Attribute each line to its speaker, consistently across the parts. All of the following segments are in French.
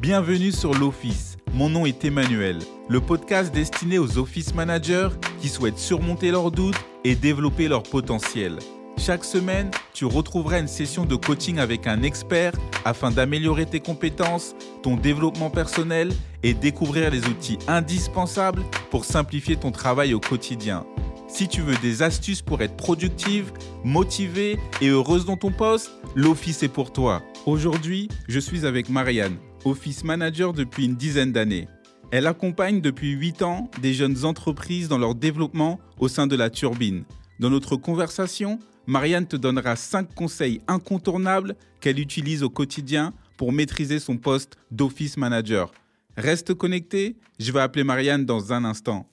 Speaker 1: Bienvenue sur l'Office. Mon nom est Emmanuel, le podcast destiné aux office managers qui souhaitent surmonter leurs doutes et développer leur potentiel. Chaque semaine, tu retrouveras une session de coaching avec un expert afin d'améliorer tes compétences, ton développement personnel et découvrir les outils indispensables pour simplifier ton travail au quotidien. Si tu veux des astuces pour être productive, motivée et heureuse dans ton poste, l'Office est pour toi. Aujourd'hui, je suis avec Marianne, Office Manager depuis une dizaine d'années. Elle accompagne depuis 8 ans des jeunes entreprises dans leur développement au sein de la turbine. Dans notre conversation, Marianne te donnera 5 conseils incontournables qu'elle utilise au quotidien pour maîtriser son poste d'Office Manager. Reste connecté, je vais appeler Marianne dans un instant.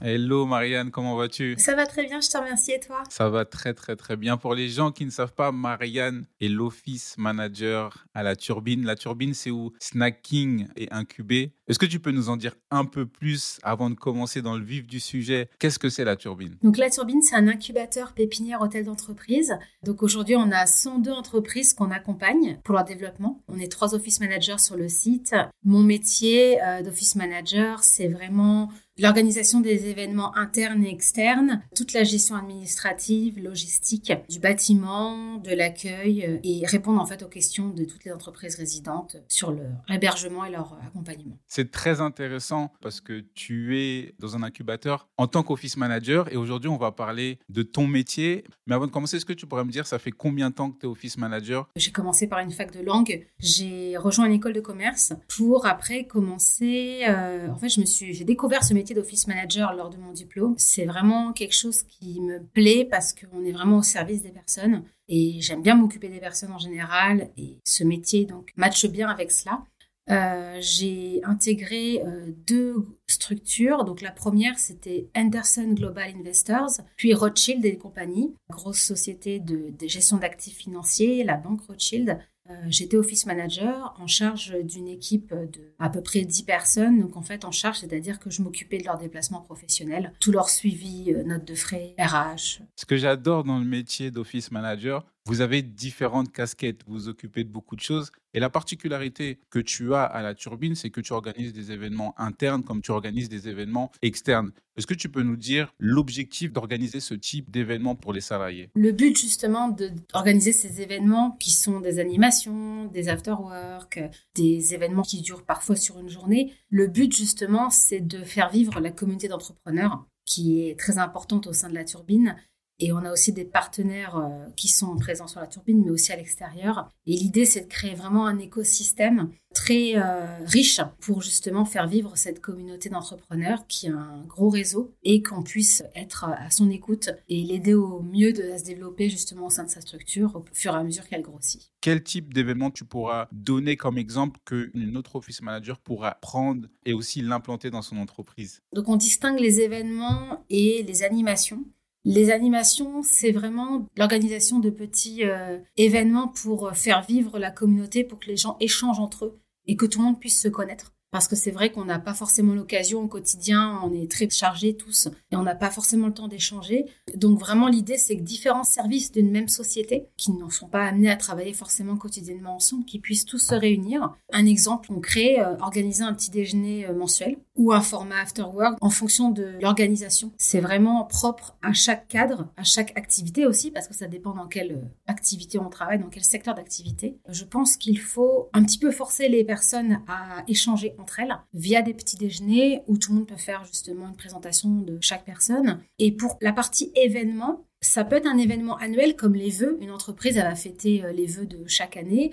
Speaker 1: Hello Marianne, comment vas-tu?
Speaker 2: Ça va très bien, je te remercie et toi?
Speaker 1: Ça va très très très bien. Pour les gens qui ne savent pas, Marianne est l'office manager à la turbine. La turbine, c'est où snacking est incubé. Est-ce que tu peux nous en dire un peu plus avant de commencer dans le vif du sujet? Qu'est-ce que c'est la turbine?
Speaker 2: Donc la turbine, c'est un incubateur pépinière hôtel d'entreprise. Donc aujourd'hui, on a 102 entreprises qu'on accompagne pour leur développement. On est trois office managers sur le site. Mon métier euh, d'office manager, c'est vraiment l'organisation des événements internes et externes, toute la gestion administrative, logistique du bâtiment, de l'accueil euh, et répondre en fait aux questions de toutes les entreprises résidentes sur leur hébergement et leur accompagnement.
Speaker 1: C'est très intéressant parce que tu es dans un incubateur en tant qu'office manager et aujourd'hui on va parler de ton métier. Mais avant de commencer, est-ce que tu pourrais me dire ça fait combien de temps que tu es office manager?
Speaker 2: J'ai commencé par une fac de langue, j'ai rejoint une école de commerce pour après commencer euh, en fait, je me suis j'ai découvert ce métier d'office manager lors de mon diplôme. C'est vraiment quelque chose qui me plaît parce qu'on est vraiment au service des personnes et j'aime bien m'occuper des personnes en général et ce métier donc matche bien avec cela. Euh, j'ai intégré euh, deux structures. Donc la première, c'était Anderson Global Investors, puis Rothschild et compagnie, grosse société de, gestion d'actifs financiers, la banque Rothschild. Euh, j'étais office manager en charge d'une équipe de à peu près 10 personnes. Donc en fait en charge, c'est-à-dire que je m'occupais de leurs déplacements professionnels, tout leur suivi, notes de frais, RH.
Speaker 1: Ce que j'adore dans le métier d'office manager, vous avez différentes casquettes, vous vous occupez de beaucoup de choses. Et la particularité que tu as à la turbine, c'est que tu organises des événements internes comme tu organises des événements externes. Est-ce que tu peux nous dire l'objectif d'organiser ce type d'événements pour les salariés?
Speaker 2: Le but justement d'organiser ces événements qui sont des animations, des after-work, des événements qui durent parfois sur une journée, le but justement c'est de faire vivre la communauté d'entrepreneurs qui est très importante au sein de la turbine et on a aussi des partenaires euh, qui sont présents sur la turbine, mais aussi à l'extérieur. Et l'idée, c'est de créer vraiment un écosystème très euh, riche pour justement faire vivre cette communauté d'entrepreneurs qui a un gros réseau et qu'on puisse être à son écoute et l'aider au mieux de à se développer justement au sein de sa structure au fur et à mesure qu'elle grossit.
Speaker 1: Quel type d'événement tu pourras donner comme exemple qu'une autre office manager pourra prendre et aussi l'implanter dans son entreprise?
Speaker 2: Donc on distingue les événements et les animations. Les animations, c'est vraiment l'organisation de petits euh, événements pour euh, faire vivre la communauté, pour que les gens échangent entre eux et que tout le monde puisse se connaître parce que c'est vrai qu'on n'a pas forcément l'occasion au quotidien, on est très chargés tous et on n'a pas forcément le temps d'échanger. Donc vraiment l'idée c'est que différents services d'une même société qui ne sont pas amenés à travailler forcément quotidiennement ensemble, qui puissent tous se réunir. Un exemple concret, euh, organiser un petit déjeuner euh, mensuel ou un format after work en fonction de l'organisation. C'est vraiment propre à chaque cadre, à chaque activité aussi parce que ça dépend dans quelle euh, activité on travaille, dans quel secteur d'activité. Je pense qu'il faut un petit peu forcer les personnes à échanger entre elles via des petits déjeuners où tout le monde peut faire justement une présentation de chaque personne. Et pour la partie événement, ça peut être un événement annuel comme les vœux. Une entreprise, elle va fêter euh, les vœux de chaque année.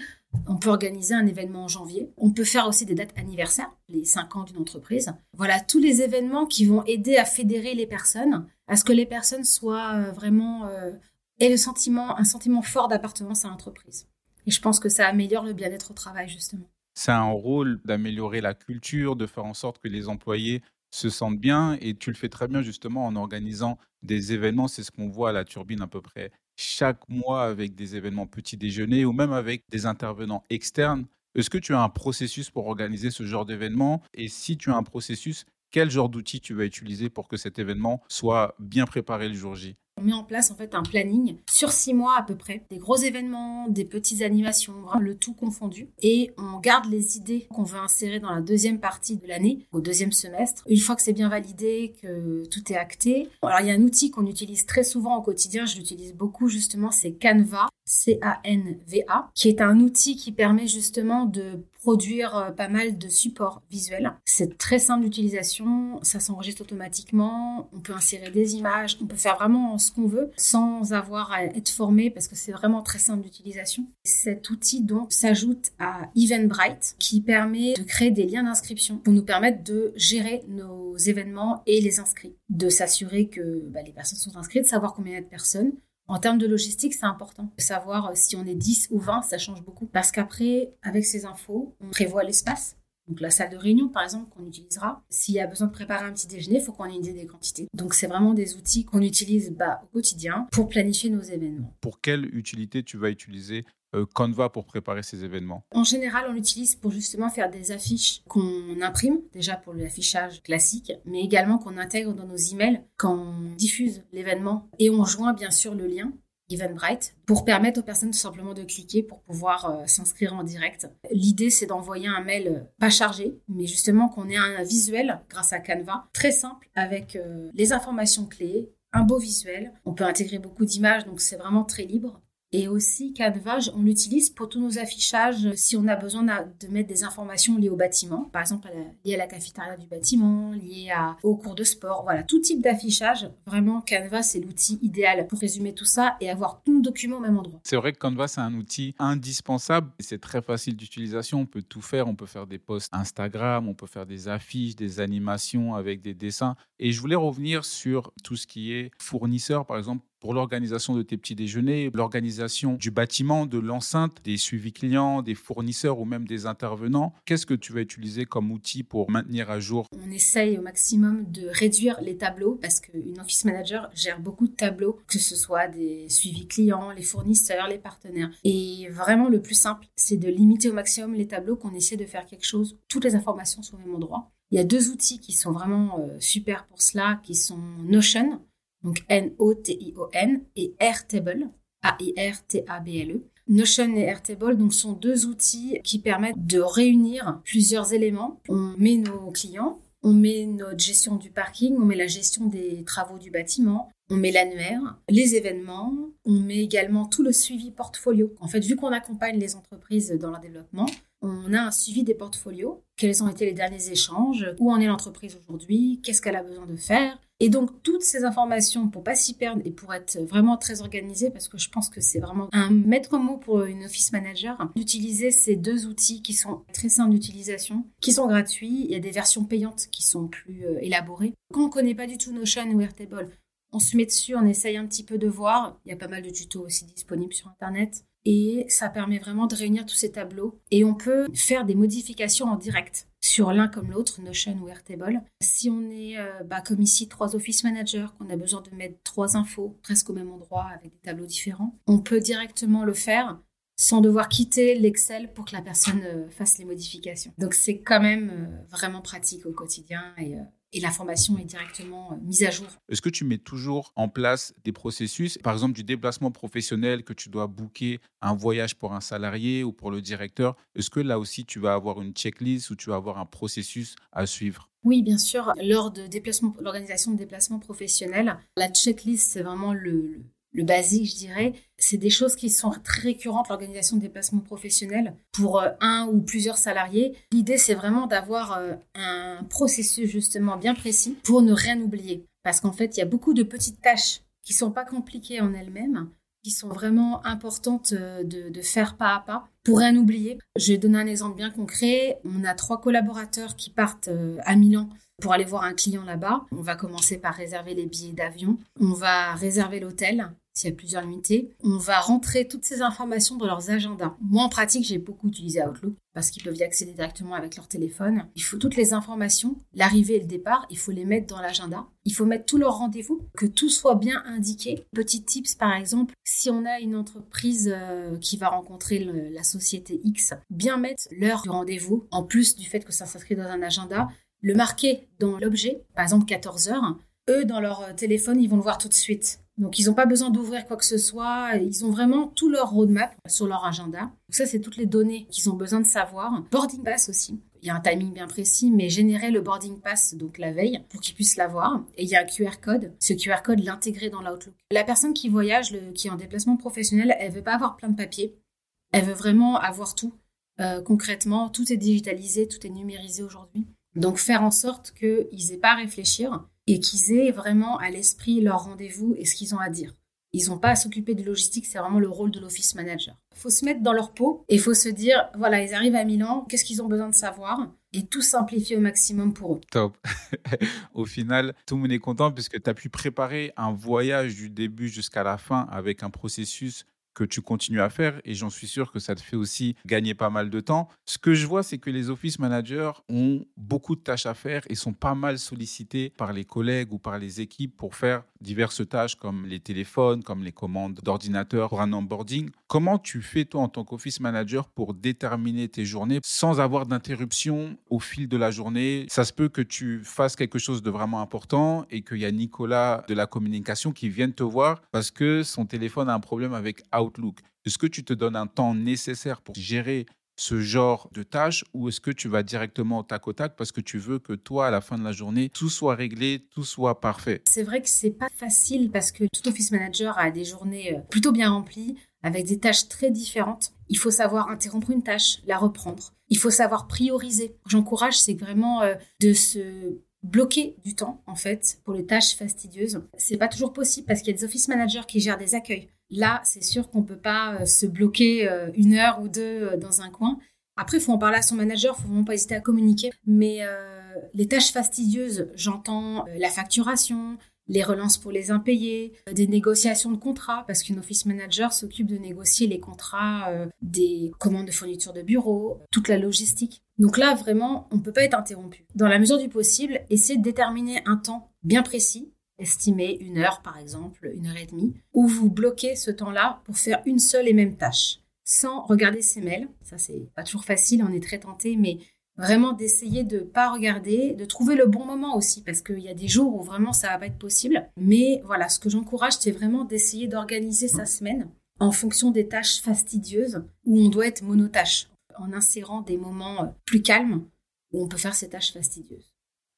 Speaker 2: On peut organiser un événement en janvier. On peut faire aussi des dates anniversaires, les 5 ans d'une entreprise. Voilà, tous les événements qui vont aider à fédérer les personnes, à ce que les personnes soient euh, vraiment euh, aient le sentiment, un sentiment fort d'appartenance à l'entreprise. Et je pense que ça améliore le bien-être au travail, justement
Speaker 1: c'est un rôle d'améliorer la culture, de faire en sorte que les employés se sentent bien. Et tu le fais très bien justement en organisant des événements. C'est ce qu'on voit à la turbine à peu près chaque mois avec des événements petit déjeuner ou même avec des intervenants externes. Est-ce que tu as un processus pour organiser ce genre d'événement? Et si tu as un processus, quel genre d'outils tu vas utiliser pour que cet événement soit bien préparé le jour J?
Speaker 2: On met en place en fait un planning sur six mois à peu près, des gros événements, des petites animations, le tout confondu. Et on garde les idées qu'on veut insérer dans la deuxième partie de l'année, au deuxième semestre. Une fois que c'est bien validé, que tout est acté. Alors il y a un outil qu'on utilise très souvent au quotidien, je l'utilise beaucoup justement, c'est Canva. C-A-N-V-A, qui est un outil qui permet justement de produire euh, pas mal de supports visuels. C'est très simple d'utilisation, ça s'enregistre automatiquement, on peut insérer des images, on peut faire vraiment ce qu'on veut sans avoir à être formé parce que c'est vraiment très simple d'utilisation. Cet outil donc s'ajoute à Eventbrite qui permet de créer des liens d'inscription pour nous permettre de gérer nos événements et les inscrits, de s'assurer que bah, les personnes sont inscrites, de savoir combien il y a de personnes, en termes de logistique, c'est important savoir euh, si on est 10 ou 20, ça change beaucoup. Parce qu'après, avec ces infos, on prévoit l'espace. Donc la salle de réunion, par exemple, qu'on utilisera. S'il y a besoin de préparer un petit déjeuner, il faut qu'on ait une idée des quantités. Donc c'est vraiment des outils qu'on utilise bah, au quotidien pour planifier nos événements.
Speaker 1: Pour quelle utilité tu vas utiliser euh, Canva pour préparer ces événements?
Speaker 2: En général, on l'utilise pour justement faire des affiches qu'on imprime, déjà pour l'affichage classique, mais également qu'on intègre dans nos emails quand on diffuse l'événement et on joint bien sûr le lien Eventbrite pour permettre aux personnes tout simplement de cliquer pour pouvoir euh, s'inscrire en direct. L'idée, c'est d'envoyer un mail euh, pas chargé, mais justement qu'on ait un visuel grâce à Canva, très simple, avec les informations clés, un beau visuel. On peut intégrer beaucoup d'images, donc c'est vraiment très libre. Et aussi, Canva, on l'utilise pour tous nos affichages si on a besoin de mettre des informations liées au bâtiment, par exemple liées à la cafétéria du bâtiment, liées à, au cours de sport, voilà, tout type d'affichage. Vraiment, Canva, c'est l'outil idéal pour résumer tout ça et avoir tout le document au même endroit.
Speaker 1: C'est vrai que Canva, c'est un outil indispensable. C'est très facile d'utilisation. On peut tout faire. On peut faire des posts Instagram, on peut faire des affiches, des animations avec des dessins. Et je voulais revenir sur tout ce qui est fournisseur, par exemple pour l'organisation de tes petits déjeuners, l'organisation du bâtiment, de l'enceinte, des suivis clients, des fournisseurs ou même des intervenants. Qu'est-ce que tu vas utiliser comme outil pour maintenir à jour?
Speaker 2: On essaye au maximum de réduire les tableaux parce qu'une office manager gère beaucoup de tableaux, que ce soit des suivis clients, les fournisseurs, les partenaires. Et vraiment, le plus simple, c'est de limiter au maximum les tableaux, qu'on essaie de faire quelque chose, toutes les informations sont au même endroit. Il y a deux outils qui sont vraiment euh, super pour cela, qui sont Notion donc N-O-T-I-O-N, et Airtable, A-I-R-T-A-B-L-E. Notion et Airtable donc, sont deux outils qui permettent de réunir plusieurs éléments. On met nos clients, on met notre gestion du parking, on met la gestion des travaux du bâtiment, on met l'annuaire, les événements, on met également tout le suivi portfolio. En fait, vu qu'on accompagne les entreprises dans leur développement, on a un suivi des portfolios. Quels ont été les derniers échanges? Où en est l'entreprise aujourd'hui? Qu'est-ce qu'elle a besoin de faire? Et donc, toutes ces informations, pour pas s'y perdre et pour être vraiment très organisé, parce que je pense que c'est vraiment un maître mot pour une office manager, d'utiliser ces deux outils qui sont très simples d'utilisation, qui sont gratuits. Il y a des versions payantes qui sont plus euh, élaborées. Quand on connaît pas du tout Notion ou Airtable, on se met dessus, on essaye un petit peu de voir. Il y a pas mal de tutos aussi disponibles sur Internet. Et ça permet vraiment de réunir tous ces tableaux. Et on peut faire des modifications en direct sur l'un comme l'autre, Notion ou Airtable. Si on est, euh, bah, comme ici, trois office managers, qu'on a besoin de mettre trois infos presque au même endroit avec des tableaux différents, on peut directement le faire sans devoir quitter l'Excel pour que la personne euh, fasse les modifications. Donc c'est quand même euh, vraiment pratique au quotidien et l'information est directement euh, mise à jour.
Speaker 1: Est-ce que tu mets toujours en place des processus, par exemple du déplacement professionnel que tu dois booker un voyage pour un salarié ou pour le directeur Est-ce que là aussi tu vas avoir une checklist ou tu vas avoir un processus à suivre?
Speaker 2: Oui, bien sûr. Lors de déplacement, l'organisation de déplacements professionnels, la checklist, c'est vraiment le, le basique, je dirais. C'est des choses qui sont très récurrentes, l'organisation de déplacements professionnels pour euh, un ou plusieurs salariés. L'idée, c'est vraiment d'avoir euh, un processus justement bien précis pour ne rien oublier. Parce qu'en fait, il y a beaucoup de petites tâches qui sont pas compliquées en elles-mêmes, qui sont vraiment importantes euh, de, de, faire pas à pas pour rien oublier. Je vais donner un exemple bien concret. On a trois collaborateurs qui partent à Milan pour aller voir un client là-bas. On va commencer par réserver les billets d'avion. On va réserver l'hôtel s'il y a plusieurs unités. On va rentrer toutes ces informations dans leurs agendas. Moi, en pratique, j'ai beaucoup utilisé Outlook parce qu'ils peuvent y accéder directement avec leur téléphone. Il faut toutes les informations, l'arrivée et le départ, il faut les mettre dans l'agenda. Il faut mettre tous leurs rendez-vous, que tout soit bien indiqué. Petit tips, par exemple, si on a une entreprise euh, qui va rencontrer la société X, bien mettre l'heure du rendez-vous, en plus du fait que ça s'inscrit dans un agenda, le marquer dans l'objet, par exemple 14 heures. Eux, dans leur téléphone, ils vont le voir tout de suite Donc, ils n'ont pas besoin d'ouvrir quoi que ce soit. Ils ont vraiment tout leur roadmap sur leur agenda. Donc, ça, c'est toutes les données qu'ils ont besoin de savoir. Boarding pass aussi. Il y a un timing bien précis, mais générer le boarding pass donc la veille pour qu'ils puissent l'avoir. Et il y a un QR code. Ce QR code, l'intégrer dans l'Outlook. La personne qui voyage, qui est en déplacement professionnel, elle veut pas avoir plein de papiers. Elle veut vraiment avoir tout. Euh, concrètement, tout est digitalisé, tout est numérisé aujourd'hui. Donc faire en sorte qu'ils n'aient pas à réfléchir et qu'ils aient vraiment à l'esprit leur rendez-vous et ce qu'ils ont à dire. Ils n'ont pas à s'occuper de logistique, c'est vraiment le rôle de l'office manager. Il faut se mettre dans leur peau et il faut se dire, voilà, ils arrivent à Milan, qu'est-ce qu'ils ont besoin de savoir et tout simplifier au maximum pour eux.
Speaker 1: Top. au final, tout le monde est content puisque tu as pu préparer un voyage du début jusqu'à la fin avec un processus que tu continues à faire et j'en suis sûr que ça te fait aussi gagner pas mal de temps. Ce que je vois, c'est que les office managers ont beaucoup de tâches à faire et sont pas mal sollicités par les collègues ou par les équipes pour faire diverses tâches comme les téléphones, comme les commandes d'ordinateur pour un onboarding. Comment tu fais toi en tant qu'office manager pour déterminer tes journées sans avoir d'interruption au fil de la journée? Ça se peut que tu fasses quelque chose de vraiment important et qu'il y a Nicolas de la communication qui vienne te voir parce que son téléphone a un problème avec Outlook. Est-ce que tu te donnes un temps nécessaire pour gérer ce genre de tâches ou est-ce que tu vas directement au tac au tac parce que tu veux que toi, à la fin de la journée, tout soit réglé, tout soit parfait?
Speaker 2: C'est vrai que c'est pas facile parce que tout office manager a des journées euh, plutôt bien remplies avec des tâches très différentes. Il faut savoir interrompre une tâche, la reprendre. Il faut savoir prioriser. J'encourage, c'est vraiment euh, de se bloquer du temps en fait pour les tâches fastidieuses. C'est pas toujours possible parce qu'il y a des office managers qui gèrent des accueils. Là, c'est sûr qu'on peut pas euh, se bloquer euh, une heure ou deux euh, dans un coin. Après, il faut en parler à son manager, faut vraiment pas hésiter à communiquer. Mais les tâches fastidieuses, j'entends la facturation, les relances pour les impayés, des négociations de contrats, parce qu'une office manager s'occupe de négocier les contrats des commandes de fourniture de bureau, toute la logistique. Donc là, vraiment, on ne peut pas être interrompu. Dans la mesure du possible, essayez de déterminer un temps bien précis estimez une heure par exemple, une heure et demie, où vous bloquez ce temps-là pour faire une seule et même tâche, sans regarder ses mails. Ça, c'est pas toujours facile, on est très tenté, mais vraiment d'essayer de pas regarder, de trouver le bon moment aussi, parce qu'il y a des jours où vraiment ça va pas être possible. Mais voilà, ce que j'encourage, c'est vraiment d'essayer d'organiser sa semaine en fonction des tâches fastidieuses où on doit être monotâche, en insérant des moments plus calmes où on peut faire ces tâches fastidieuses.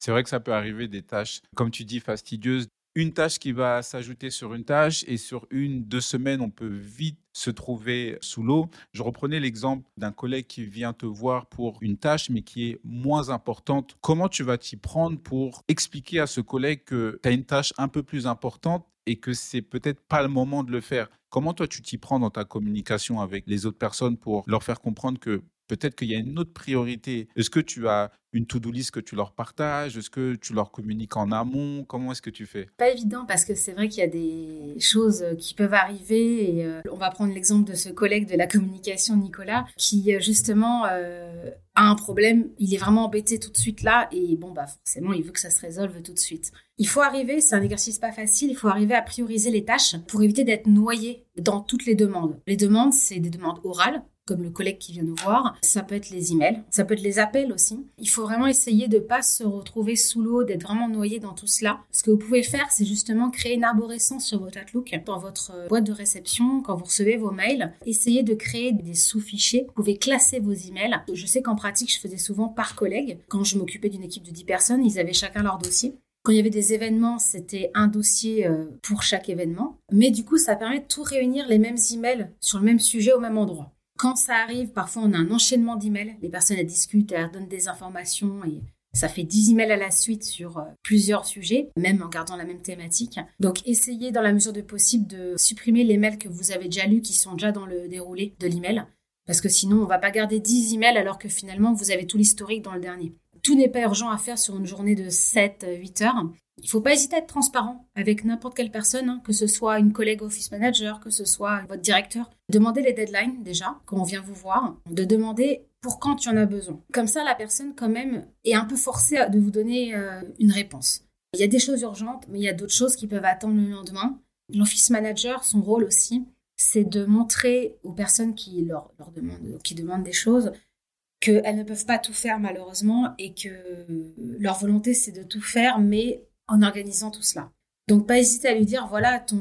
Speaker 1: C'est vrai que ça peut arriver des tâches, comme tu dis, fastidieuses. Une tâche qui va s'ajouter sur une tâche et sur une, deux semaines, on peut vite se trouver sous l'eau. Je reprenais l'exemple d'un collègue qui vient te voir pour une tâche, mais qui est moins importante. Comment tu vas t'y prendre pour expliquer à ce collègue que tu as une tâche un peu plus importante et que c'est peut-être pas le moment de le faire? Comment toi tu t'y prends dans ta communication avec les autres personnes pour leur faire comprendre que peut-être qu'il y a une autre priorité. Est-ce que tu as une to-do list que tu leur partages? Est-ce que tu leur communiques en amont? Comment est-ce que tu fais?
Speaker 2: Pas évident parce que c'est vrai qu'il y a des choses qui peuvent arriver. Et, euh, on va prendre l'exemple de ce collègue de la communication, Nicolas, qui euh, justement euh, a un problème. Il est vraiment embêté tout de suite là et bon, bah forcément, il veut que ça se résolve tout de suite. Il faut arriver, c'est un exercice pas facile, il faut arriver à prioriser les tâches pour éviter d'être noyé dans toutes les demandes. Les demandes, c'est des demandes orales, comme le collègue qui vient nous voir. Ça peut être les emails, ça peut être les appels aussi. Il faut vraiment essayer de pas se retrouver sous l'eau, d'être vraiment noyé dans tout cela. Ce que vous pouvez faire, c'est justement créer une arborescence sur votre Outlook, dans votre euh, boîte de réception, quand vous recevez vos mails. Essayez de créer des sous-fichiers. Vous pouvez classer vos emails. Je sais qu'en pratique, je faisais souvent par collègue. Quand je m'occupais d'une équipe de 10 personnes, ils avaient chacun leur dossier. Quand il y avait des événements, c'était un dossier euh, pour chaque événement. Mais du coup, ça permet de tout réunir les mêmes emails sur le même sujet au même endroit. Quand ça arrive, parfois on a un enchaînement d'emails. Les personnes discutent, elles donnent des informations et ça fait 10 emails à la suite sur euh, plusieurs sujets, même en gardant la même thématique. Donc essayez dans la mesure de possible de supprimer les mails que vous avez déjà lus qui sont déjà dans le déroulé de l'email. Parce que sinon, on va pas garder 10 emails alors que finalement, vous avez tout l'historique dans le dernier. Tout n'est pas urgent à faire sur une journée de 7-8 heures. Il faut pas hésiter à être transparent avec n'importe quelle personne, hein, que ce soit une collègue office manager, que ce soit votre directeur. Demandez les deadlines déjà quand on vient vous voir, de demander pour quand tu en as besoin. Comme ça, la personne quand même est un peu forcée de vous donner euh, une réponse. Il y a des choses urgentes, mais il y a d'autres choses qui peuvent attendre le lendemain. L'office manager, son rôle aussi, c'est de montrer aux personnes qui leur, leur demandent, qui demandent des choses qu'elles ne peuvent pas tout faire malheureusement et que leur volonté c'est de tout faire, mais en organisant tout cela. Donc pas hésiter à lui dire voilà ton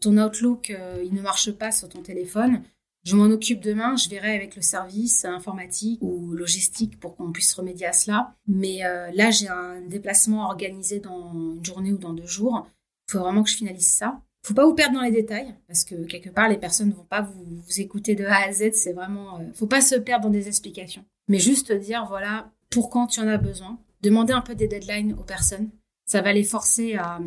Speaker 2: ton Outlook, il ne marche pas sur ton téléphone, je m'en occupe demain, je verrai avec le service informatique ou logistique pour qu'on puisse remédier à cela. Mais euh, là, j'ai un déplacement organisé dans une journée ou dans deux jours. Il faut vraiment que je finalise ça. Faut pas vous perdre dans les détails parce que quelque part, les personnes ne vont pas vous, écouter de A à Z. C'est vraiment, euh, faut pas se perdre dans des explications, mais juste dire voilà pour quand tu en as besoin. Demander un peu des deadlines aux personnes. Ça va les forcer à,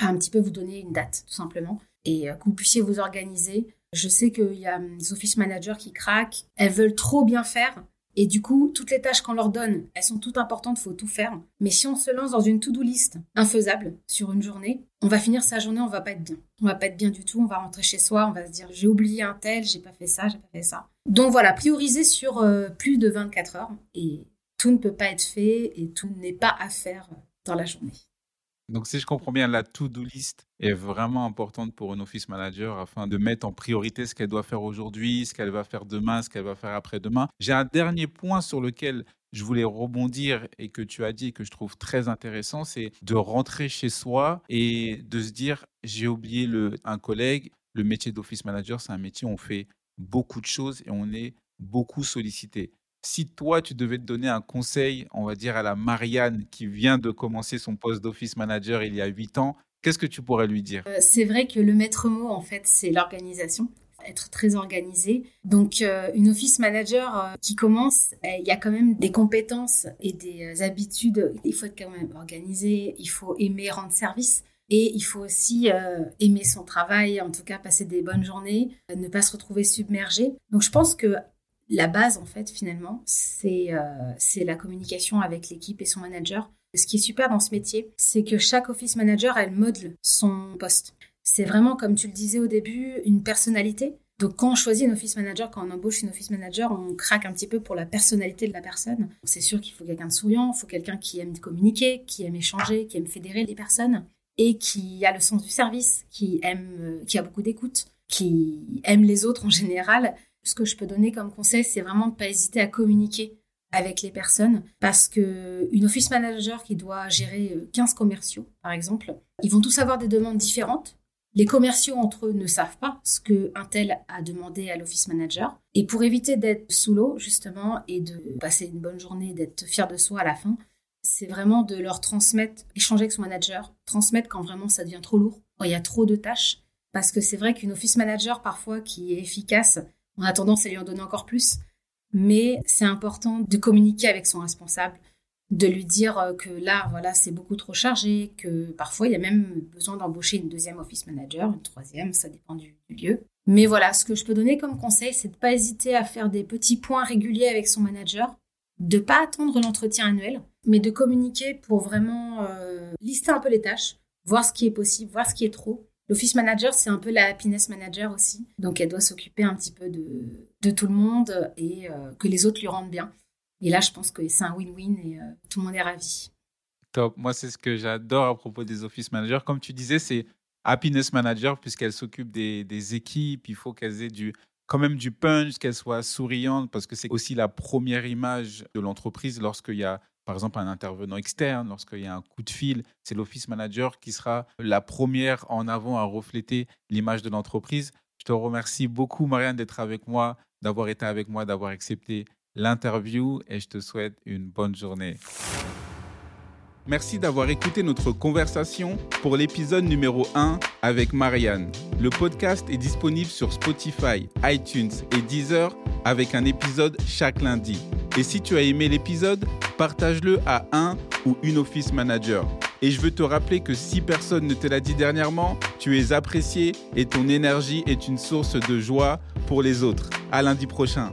Speaker 2: un petit peu vous donner une date, tout simplement, et euh, que vous puissiez vous organiser je sais qu'il y a des office managers qui craquent, elles veulent trop bien faire. Et du coup, toutes les tâches qu'on leur donne, elles sont toutes importantes, faut tout faire. Mais si on se lance dans une to-do list infaisable sur une journée, on va finir sa journée, on va pas être bien. On va pas être bien du tout, on va rentrer chez soi, on va se dire j'ai oublié un tel, j'ai pas fait ça, j'ai pas fait ça. Donc voilà, prioriser sur euh, plus de 24 heures et tout ne peut pas être fait et tout n'est pas à faire dans la journée.
Speaker 1: Donc, si je comprends bien, la to-do list est vraiment importante pour un office manager afin de mettre en priorité ce qu'elle doit faire aujourd'hui, ce qu'elle va faire demain, ce qu'elle va faire après-demain. J'ai un dernier point sur lequel je voulais rebondir et que tu as dit que je trouve très intéressant, c'est de rentrer chez soi et de se dire j'ai oublié le, un collègue. Le métier d'office manager, c'est un métier où on fait beaucoup de choses et on est beaucoup sollicité. Si toi, tu devais te donner un conseil, on va dire à la Marianne qui vient de commencer son poste d'office manager il y a huit ans, qu'est-ce que tu pourrais lui dire?
Speaker 2: Euh, C'est vrai que le maître mot, en fait, c'est l'organisation être très organisé. Donc, euh, une office manager euh, qui commence, il y a quand même des compétences et des habitudes. Il faut être quand même organisé, il faut aimer rendre service. Et il faut aussi aimer son travail, en tout cas passer des bonnes journées, ne pas se retrouver submergé. Donc je pense que la base, en fait, finalement, euh, c'est la communication avec l'équipe et son manager. Ce qui est super dans ce métier, c'est que chaque office manager, elle modèle son poste. C'est vraiment, comme tu le disais au début, une personnalité. Donc quand on choisit un office manager, quand on embauche une office manager, on craque un petit peu pour la personnalité de la personne. C'est sûr qu'il faut quelqu'un de souriant, il faut quelqu'un qui aime communiquer, qui aime échanger, qui aime fédérer les personnes et qui a le sens du service, qui aime, euh, qui a beaucoup d'écoute, qui aime les autres en général ce que je peux donner comme conseil, c'est vraiment de pas hésiter à communiquer avec les personnes parce que une office manager qui doit gérer 15 euh, commerciaux, par exemple, ils vont tous avoir des demandes différentes. Les commerciaux entre eux ne savent pas ce que un tel a demandé à l'office manager. Et pour éviter d'être sous l'eau, justement, et de passer une bonne journée, d'être fier de soi à la fin, c'est vraiment de leur transmettre, échanger avec son manager, transmettre quand vraiment ça devient trop lourd, quand il y a trop de tâches. Parce que c'est vrai qu'une office manager, parfois, qui est efficace, on a tendance à lui en donner encore plus. Mais c'est important de communiquer avec son responsable, de lui dire euh, que là, voilà, c'est beaucoup trop chargé, que parfois il y a même besoin d'embaucher une deuxième office manager, une troisième, ça dépend du, lieu. Mais voilà, ce que je peux donner comme conseil, c'est de ne pas hésiter à faire des petits points réguliers avec son manager, de pas attendre l'entretien annuel, mais de communiquer pour vraiment euh, lister un peu les tâches, voir ce qui est possible, voir ce qui est trop, L'office manager, c'est un peu la happiness manager aussi. Donc, elle doit s'occuper un petit peu de, tout le monde et euh, que les autres lui rendent bien. Et là, je pense que c'est un win-win et euh, tout le monde est ravi.
Speaker 1: Top. Moi, c'est ce que j'adore à propos des office managers. Comme tu disais, c'est happiness manager puisqu'elle s'occupe des, des, équipes. Il faut qu'elles aient du, quand même du punch, qu'elles soient souriantes parce que c'est aussi la première image de l'entreprise lorsqu'il y a par exemple un intervenant externe, lorsqu'il y a un coup de fil, c'est l'office manager qui sera la première en avant à refléter l'image de l'entreprise. Je te remercie beaucoup, Marianne, d'être avec moi, d'avoir été avec moi, d'avoir accepté l'interview et je te souhaite une bonne journée. Merci d'avoir écouté notre conversation pour l'épisode numéro 1 avec Marianne. Le podcast est disponible sur Spotify, iTunes et Deezer avec un épisode chaque lundi. Et si tu as aimé l'épisode, partage-le à un ou une office manager. Et je veux te rappeler que si personne ne te l'a dit dernièrement, tu es apprécié et ton énergie est une source de joie pour les autres. À lundi prochain.